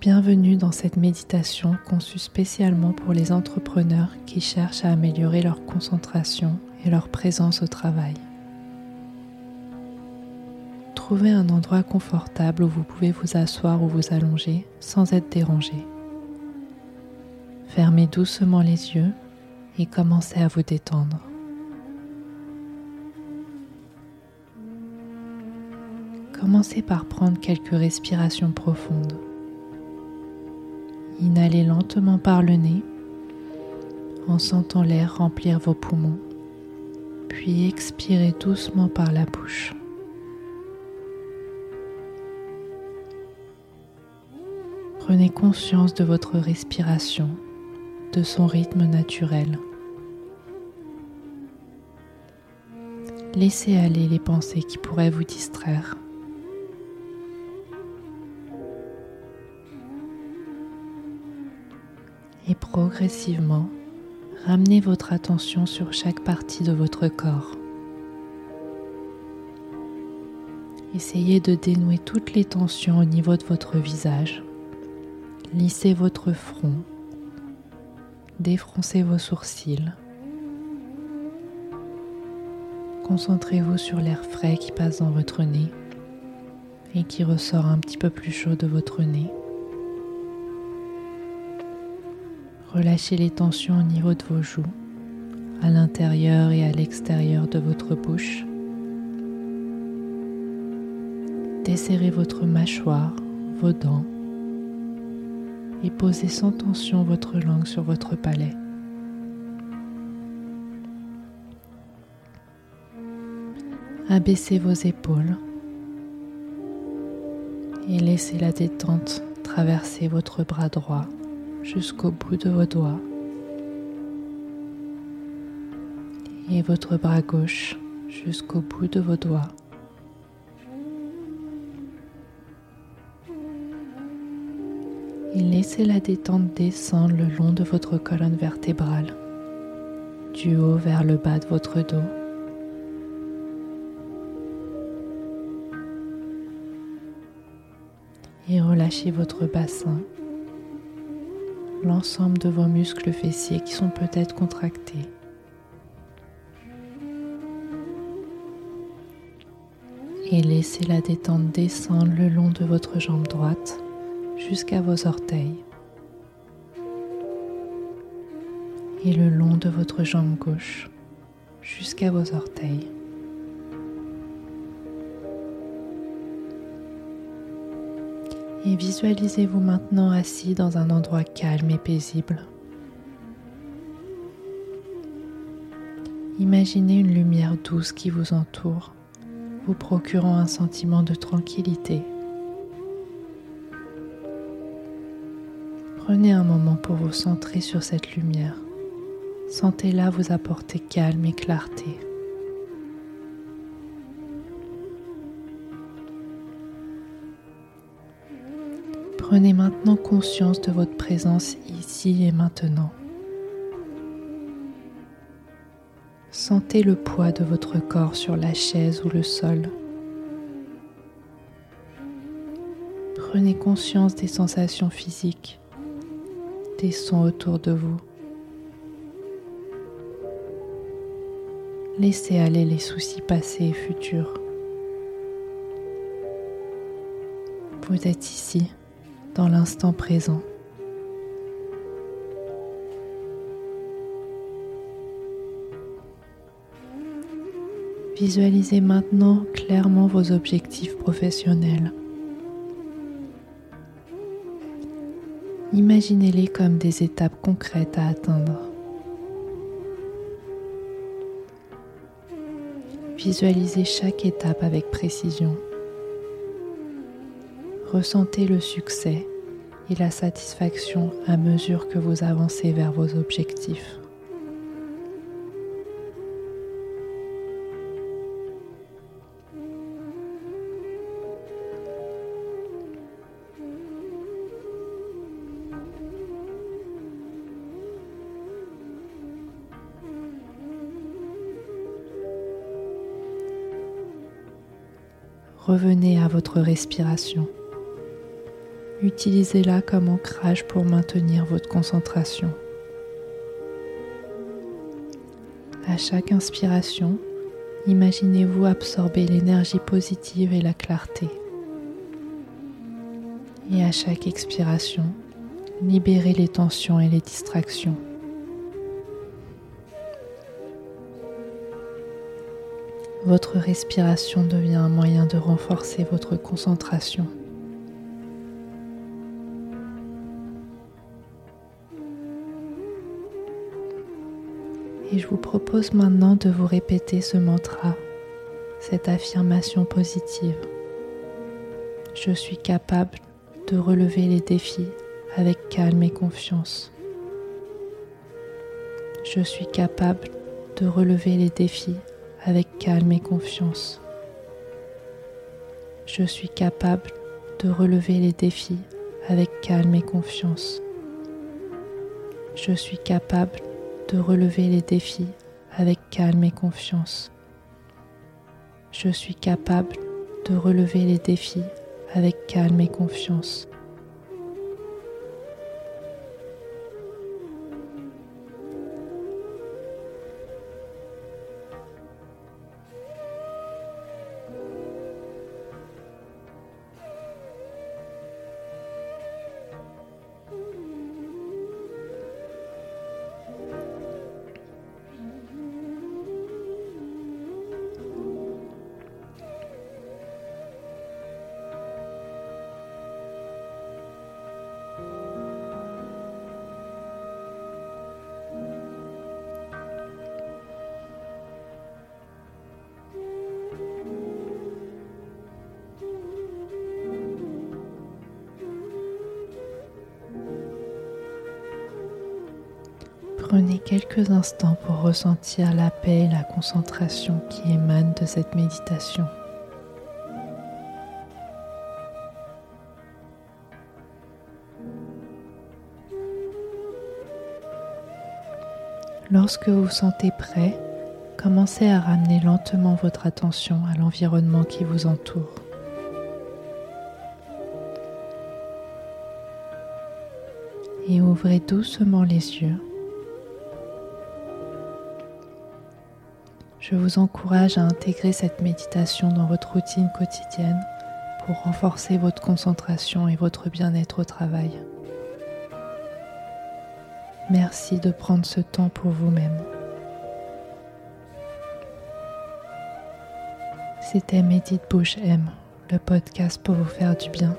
Bienvenue dans cette méditation conçue spécialement pour les entrepreneurs qui cherchent à améliorer leur concentration et leur présence au travail. Trouvez un endroit confortable où vous pouvez vous asseoir ou vous allonger sans être dérangé. Fermez doucement les yeux et commencez à vous détendre. Commencez par prendre quelques respirations profondes. Inhalez lentement par le nez en sentant l'air remplir vos poumons, puis expirez doucement par la bouche. Prenez conscience de votre respiration, de son rythme naturel. Laissez aller les pensées qui pourraient vous distraire. Et progressivement, ramenez votre attention sur chaque partie de votre corps. Essayez de dénouer toutes les tensions au niveau de votre visage. Lissez votre front. Défroncez vos sourcils. Concentrez-vous sur l'air frais qui passe dans votre nez et qui ressort un petit peu plus chaud de votre nez. Relâchez les tensions au niveau de vos joues, à l'intérieur et à l'extérieur de votre bouche. Desserrez votre mâchoire, vos dents et posez sans tension votre langue sur votre palais. Abaissez vos épaules et laissez la détente traverser votre bras droit jusqu'au bout de vos doigts et votre bras gauche jusqu'au bout de vos doigts. Et laissez la détente descendre le long de votre colonne vertébrale, du haut vers le bas de votre dos. Et relâchez votre bassin l'ensemble de vos muscles fessiers qui sont peut-être contractés. Et laissez la détente descendre le long de votre jambe droite jusqu'à vos orteils. Et le long de votre jambe gauche jusqu'à vos orteils. Et visualisez-vous maintenant assis dans un endroit calme et paisible. Imaginez une lumière douce qui vous entoure, vous procurant un sentiment de tranquillité. Prenez un moment pour vous centrer sur cette lumière. Sentez-la vous apporter calme et clarté. Prenez maintenant conscience de votre présence ici et maintenant. Sentez le poids de votre corps sur la chaise ou le sol. Prenez conscience des sensations physiques, des sons autour de vous. Laissez aller les soucis passés et futurs. Vous êtes ici dans l'instant présent. Visualisez maintenant clairement vos objectifs professionnels. Imaginez-les comme des étapes concrètes à atteindre. Visualisez chaque étape avec précision. Ressentez le succès et la satisfaction à mesure que vous avancez vers vos objectifs. Revenez à votre respiration. Utilisez-la comme ancrage pour maintenir votre concentration. À chaque inspiration, imaginez-vous absorber l'énergie positive et la clarté. Et à chaque expiration, libérez les tensions et les distractions. Votre respiration devient un moyen de renforcer votre concentration. Et je vous propose maintenant de vous répéter ce mantra, cette affirmation positive. Je suis capable de relever les défis avec calme et confiance. Je suis capable de relever les défis avec calme et confiance. Je suis capable de relever les défis avec calme et confiance. Je suis capable de relever les défis avec calme et confiance. Je suis capable de relever les défis avec calme et confiance. Prenez quelques instants pour ressentir la paix et la concentration qui émanent de cette méditation. Lorsque vous vous sentez prêt, commencez à ramener lentement votre attention à l'environnement qui vous entoure. Et ouvrez doucement les yeux Je vous encourage à intégrer cette méditation dans votre routine quotidienne pour renforcer votre concentration et votre bien-être au travail. Merci de prendre ce temps pour vous-même. C'était Médite Bouche M, le podcast pour vous faire du bien.